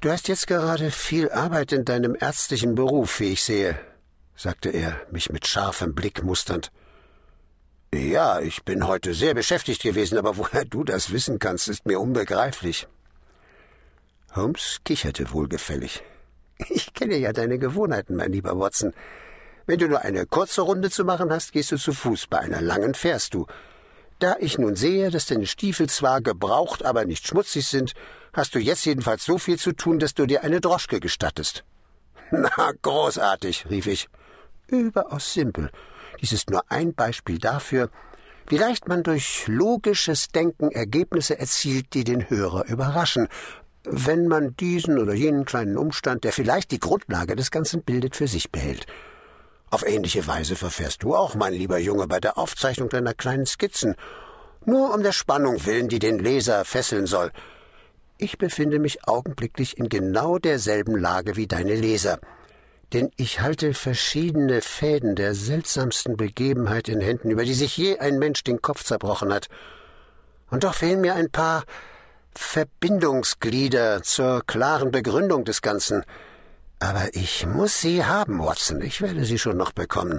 Du hast jetzt gerade viel Arbeit in deinem ärztlichen Beruf, wie ich sehe, sagte er, mich mit scharfem Blick musternd. Ja, ich bin heute sehr beschäftigt gewesen, aber woher du das wissen kannst, ist mir unbegreiflich. Holmes kicherte wohlgefällig. Ich kenne ja deine Gewohnheiten, mein lieber Watson. Wenn du nur eine kurze Runde zu machen hast, gehst du zu Fuß, bei einer langen fährst du. Da ich nun sehe, dass deine Stiefel zwar gebraucht, aber nicht schmutzig sind, hast du jetzt jedenfalls so viel zu tun, dass du dir eine Droschke gestattest. Na, großartig, rief ich. Überaus simpel. Dies ist nur ein Beispiel dafür, wie leicht man durch logisches Denken Ergebnisse erzielt, die den Hörer überraschen, wenn man diesen oder jenen kleinen Umstand, der vielleicht die Grundlage des Ganzen bildet, für sich behält. Auf ähnliche Weise verfährst du auch, mein lieber Junge, bei der Aufzeichnung deiner kleinen Skizzen, nur um der Spannung willen, die den Leser fesseln soll. Ich befinde mich augenblicklich in genau derselben Lage wie deine Leser, denn ich halte verschiedene Fäden der seltsamsten Begebenheit in Händen, über die sich je ein Mensch den Kopf zerbrochen hat. Und doch fehlen mir ein paar Verbindungsglieder zur klaren Begründung des Ganzen. Aber ich muss sie haben, Watson. Ich werde sie schon noch bekommen.